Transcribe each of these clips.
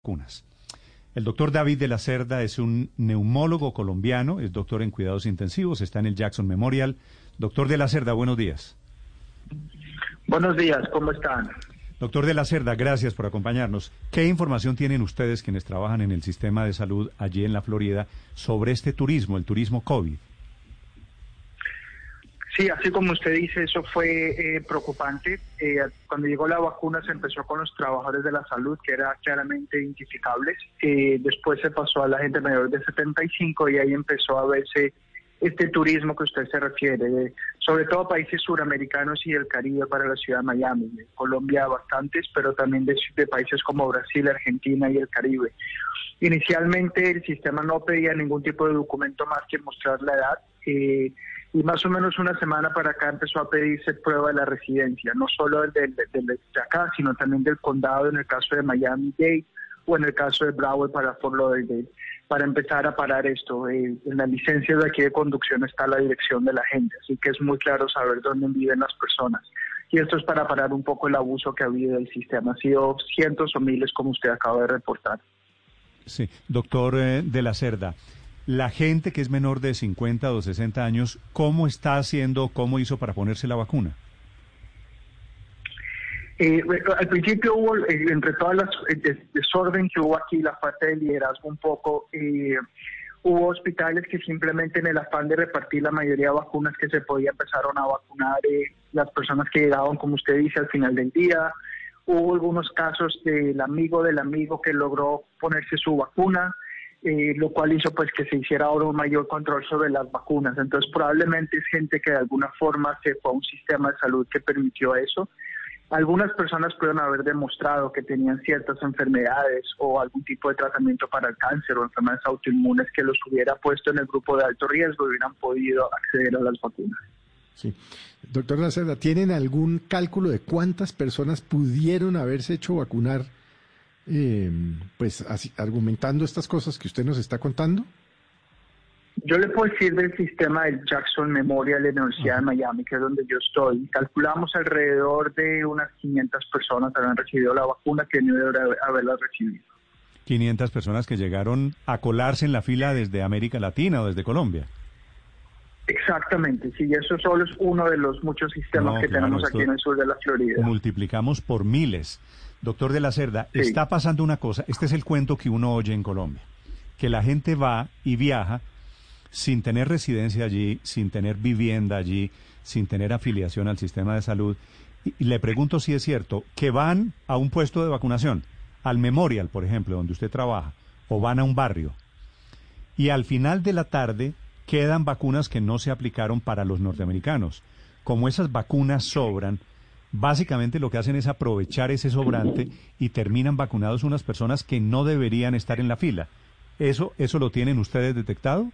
vacunas. El doctor David de la Cerda es un neumólogo colombiano, es doctor en cuidados intensivos, está en el Jackson Memorial. Doctor de la Cerda, buenos días. Buenos días, ¿cómo están? Doctor de la Cerda, gracias por acompañarnos. ¿Qué información tienen ustedes quienes trabajan en el sistema de salud allí en la Florida sobre este turismo, el turismo COVID? Sí, así como usted dice, eso fue eh, preocupante. Eh, cuando llegó la vacuna se empezó con los trabajadores de la salud, que eran claramente identificables. Eh, después se pasó a la gente mayor de 75 y ahí empezó a verse este turismo que usted se refiere, sobre todo países suramericanos y del Caribe para la ciudad de Miami. Colombia bastantes, pero también de, de países como Brasil, Argentina y el Caribe. Inicialmente el sistema no pedía ningún tipo de documento más que mostrar la edad. Eh, y más o menos una semana para acá empezó a pedirse prueba de la residencia, no solo del, de acá, sino también del condado en el caso de Miami-Dade o en el caso de Broward para Fort Lauderdale, para empezar a parar esto. Eh, en la licencia de aquí de conducción está la dirección de la gente, así que es muy claro saber dónde viven las personas. Y esto es para parar un poco el abuso que ha habido del sistema. Ha sido cientos o miles, como usted acaba de reportar. Sí, doctor eh, de la Cerda la gente que es menor de 50 o 60 años, ¿cómo está haciendo, cómo hizo para ponerse la vacuna? Eh, al principio hubo, eh, entre todas las eh, desorden que hubo aquí, la falta de liderazgo un poco, hubo hospitales que simplemente en el afán de repartir la mayoría de vacunas que se podía empezaron a vacunar las personas que llegaban, como usted dice, al final del día. Hubo algunos casos del amigo del amigo que logró ponerse su vacuna. Eh, lo cual hizo pues que se hiciera ahora un mayor control sobre las vacunas. Entonces probablemente es gente que de alguna forma se fue a un sistema de salud que permitió eso. Algunas personas pueden haber demostrado que tenían ciertas enfermedades o algún tipo de tratamiento para el cáncer o enfermedades autoinmunes que los hubiera puesto en el grupo de alto riesgo y hubieran podido acceder a las vacunas. Sí. Doctor Lacerda, ¿tienen algún cálculo de cuántas personas pudieron haberse hecho vacunar eh, pues así, argumentando estas cosas que usted nos está contando? Yo le puedo decir del sistema del Jackson Memorial de la Universidad de Miami, que es donde yo estoy. Calculamos alrededor de unas 500 personas que han recibido la vacuna que no deberían haberla recibido. 500 personas que llegaron a colarse en la fila desde América Latina o desde Colombia. Exactamente, sí, eso solo es uno de los muchos sistemas que tenemos aquí en el sur de la Florida. Multiplicamos por miles. Doctor de la Cerda, está pasando una cosa, este es el cuento que uno oye en Colombia, que la gente va y viaja sin tener residencia allí, sin tener vivienda allí, sin tener afiliación al sistema de salud. Y, le pregunto si es cierto, que van a un puesto de vacunación, al Memorial, por ejemplo, donde usted trabaja, o van a un barrio, y al final de la tarde quedan vacunas que no se aplicaron para los norteamericanos. Como esas vacunas sobran, básicamente lo que hacen es aprovechar ese sobrante y terminan vacunados unas personas que no deberían estar en la fila. ¿Eso, eso lo tienen ustedes detectado?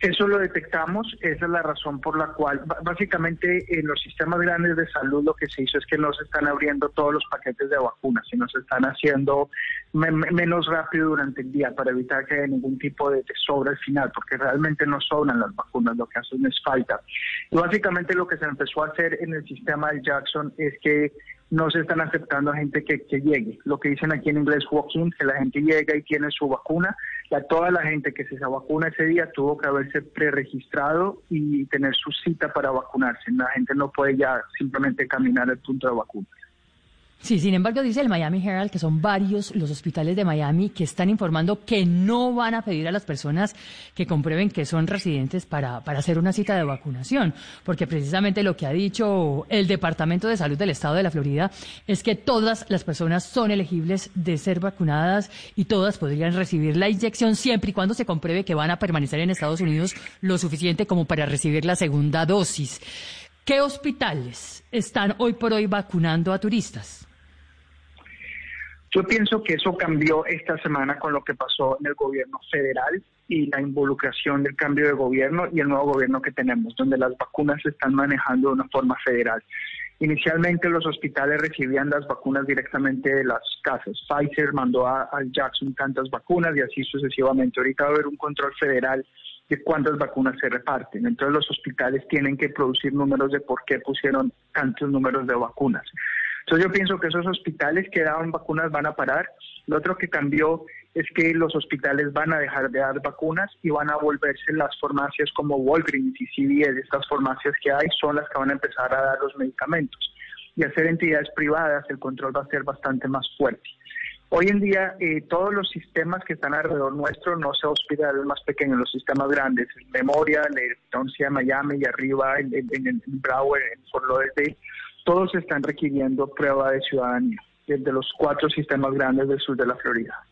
Eso lo detectamos, esa es la razón por la cual, básicamente en los sistemas grandes de salud lo que se hizo es que no se están abriendo todos los paquetes de vacunas, sino se están haciendo menos rápido durante el día para evitar que haya ningún tipo de, sobra al final, porque realmente no sobran las vacunas, lo que hacen es falta. Y básicamente lo que se empezó a hacer en el sistema del Jackson es que no se están aceptando a gente que, llegue. Lo que dicen aquí en inglés walk-in, que la gente llega y tiene su vacuna. La, toda la gente que se vacuna ese día tuvo que haberse preregistrado y tener su cita para vacunarse. La gente no puede ya simplemente caminar al punto de vacuna. Sí, sin embargo, dice el Miami Herald que son varios los hospitales de Miami que están informando que no van a pedir a las personas que comprueben que son residentes para, para hacer una cita de vacunación, porque precisamente lo que ha dicho el Departamento de Salud del Estado de la Florida es que todas las personas son elegibles de ser vacunadas y todas podrían recibir la inyección siempre y cuando se compruebe que van a permanecer en Estados Unidos lo suficiente como para recibir la segunda dosis. ¿Qué hospitales están hoy por hoy vacunando a turistas? Yo pienso que eso cambió esta semana con lo que pasó en el gobierno federal y la involucración del cambio de gobierno y el nuevo gobierno que tenemos, donde las vacunas se están manejando de una forma federal. Inicialmente los hospitales recibían las vacunas directamente de las casas. Pfizer mandó a, Jackson tantas vacunas y así sucesivamente. Ahorita va a haber un control federal de cuántas vacunas se reparten. Entonces los hospitales tienen que producir números de por qué pusieron tantos números de vacunas. Entonces yo pienso que esos hospitales que daban vacunas van a parar. Lo otro que cambió es que los hospitales van a dejar de dar vacunas y van a volverse las farmacias como Walgreens y CVS, estas farmacias que hay son las que van a empezar a dar los medicamentos. Y hacer entidades privadas, el control va a ser bastante más fuerte. Hoy en día, eh, todos los sistemas que están alrededor nuestro, no se hospitales más pequeños, los sistemas grandes, Memoria, en Miami y arriba en, en, en Broward, en Fort Lauderdale, todos están requiriendo prueba de ciudadanía, desde los cuatro sistemas grandes del sur de la Florida.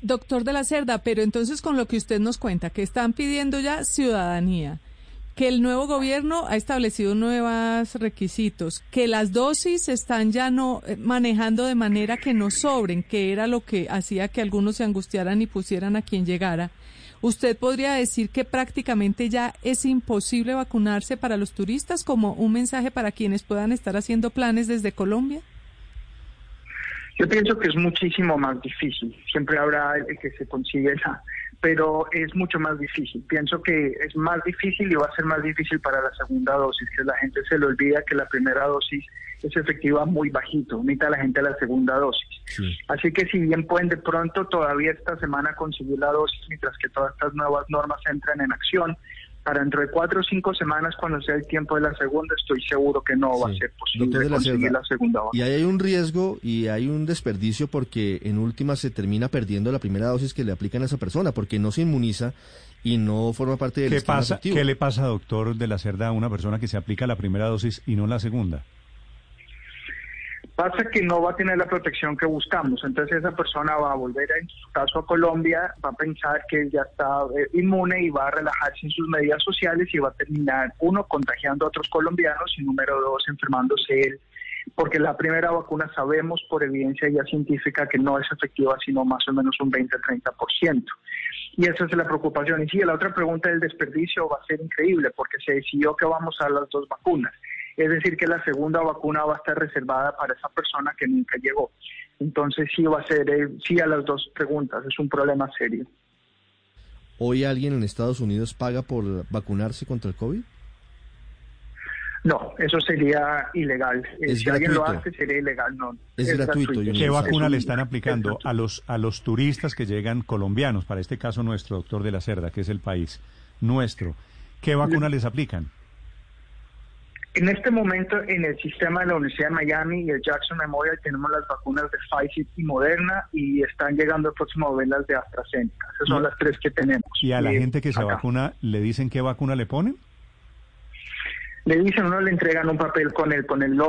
Doctor de la Cerda, pero entonces con lo que usted nos cuenta, que están pidiendo ya ciudadanía, que el nuevo gobierno ha establecido nuevos requisitos, que las dosis están ya no eh, manejando de manera que no sobren, que era lo que hacía que algunos se angustiaran y pusieran a quien llegara. ¿Usted podría decir que prácticamente ya es imposible vacunarse para los turistas como un mensaje para quienes puedan estar haciendo planes desde Colombia? Yo pienso que es muchísimo más difícil. Siempre habrá el que se consigue esa, pero es mucho más difícil. Pienso que es más difícil y va a ser más difícil para la segunda dosis, que la gente se le olvida que la primera dosis es efectiva muy bajito, necesita la gente la segunda dosis. Así que si bien pueden de pronto todavía esta semana conseguir la dosis, mientras que todas estas nuevas normas entran en acción, para dentro de cuatro o cinco semanas, cuando sea el tiempo de la segunda, estoy seguro que no va a ser posible conseguir la segunda dosis. Y ahí hay un riesgo y hay un desperdicio porque en última se termina perdiendo la primera dosis que le aplican a esa persona, porque no se inmuniza y no forma parte del ¿Qué pasa, ¿Qué le pasa, doctor de la Cerda, a una persona que se aplica la primera dosis y no la segunda? Pasa que no va a tener la protección que buscamos, entonces esa persona va a volver, en su caso, a Colombia, va a pensar que ya está eh, inmune y va a relajarse en sus medidas sociales y va a terminar, uno, contagiando a otros colombianos y número dos, enfermándose él, porque la primera vacuna sabemos por evidencia ya científica que no es efectiva, sino más o menos un 20-30%. Y esa es la preocupación. Y sí, la otra pregunta del desperdicio va a ser increíble, porque se decidió que vamos a las dos vacunas es decir, que la segunda vacuna va a estar reservada para esa persona que nunca llegó. Entonces sí va a ser, eh, sí a las dos preguntas, es un problema serio. ¿Hoy alguien en Estados Unidos paga por vacunarse contra el COVID? No, eso sería ilegal. Eh, si alguien lo hace, sería ilegal. No, es, gratuito. ¿Qué vacuna le están aplicando a los, a los turistas que llegan colombianos? Para este caso nuestro, doctor de la Cerda, que es el país nuestro. ¿Qué vacuna les aplican? En este momento, en el sistema de la Universidad de Miami y el Jackson Memorial tenemos las vacunas de Pfizer y Moderna y están llegando el próximo vez las de AstraZeneca. Esas son las tres que tenemos. ¿Y a la gente que se vacuna le dicen qué vacuna le ponen? Le dicen, uno le entregan un papel con el, con el logo